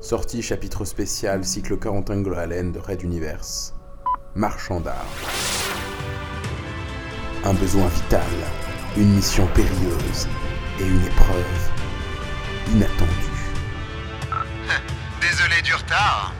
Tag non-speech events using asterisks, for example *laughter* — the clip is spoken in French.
Sortie chapitre spécial cycle 41 Gloalen de Red Universe. Marchand d'art. Un besoin vital, une mission périlleuse et une épreuve inattendue. *laughs* Désolé du retard.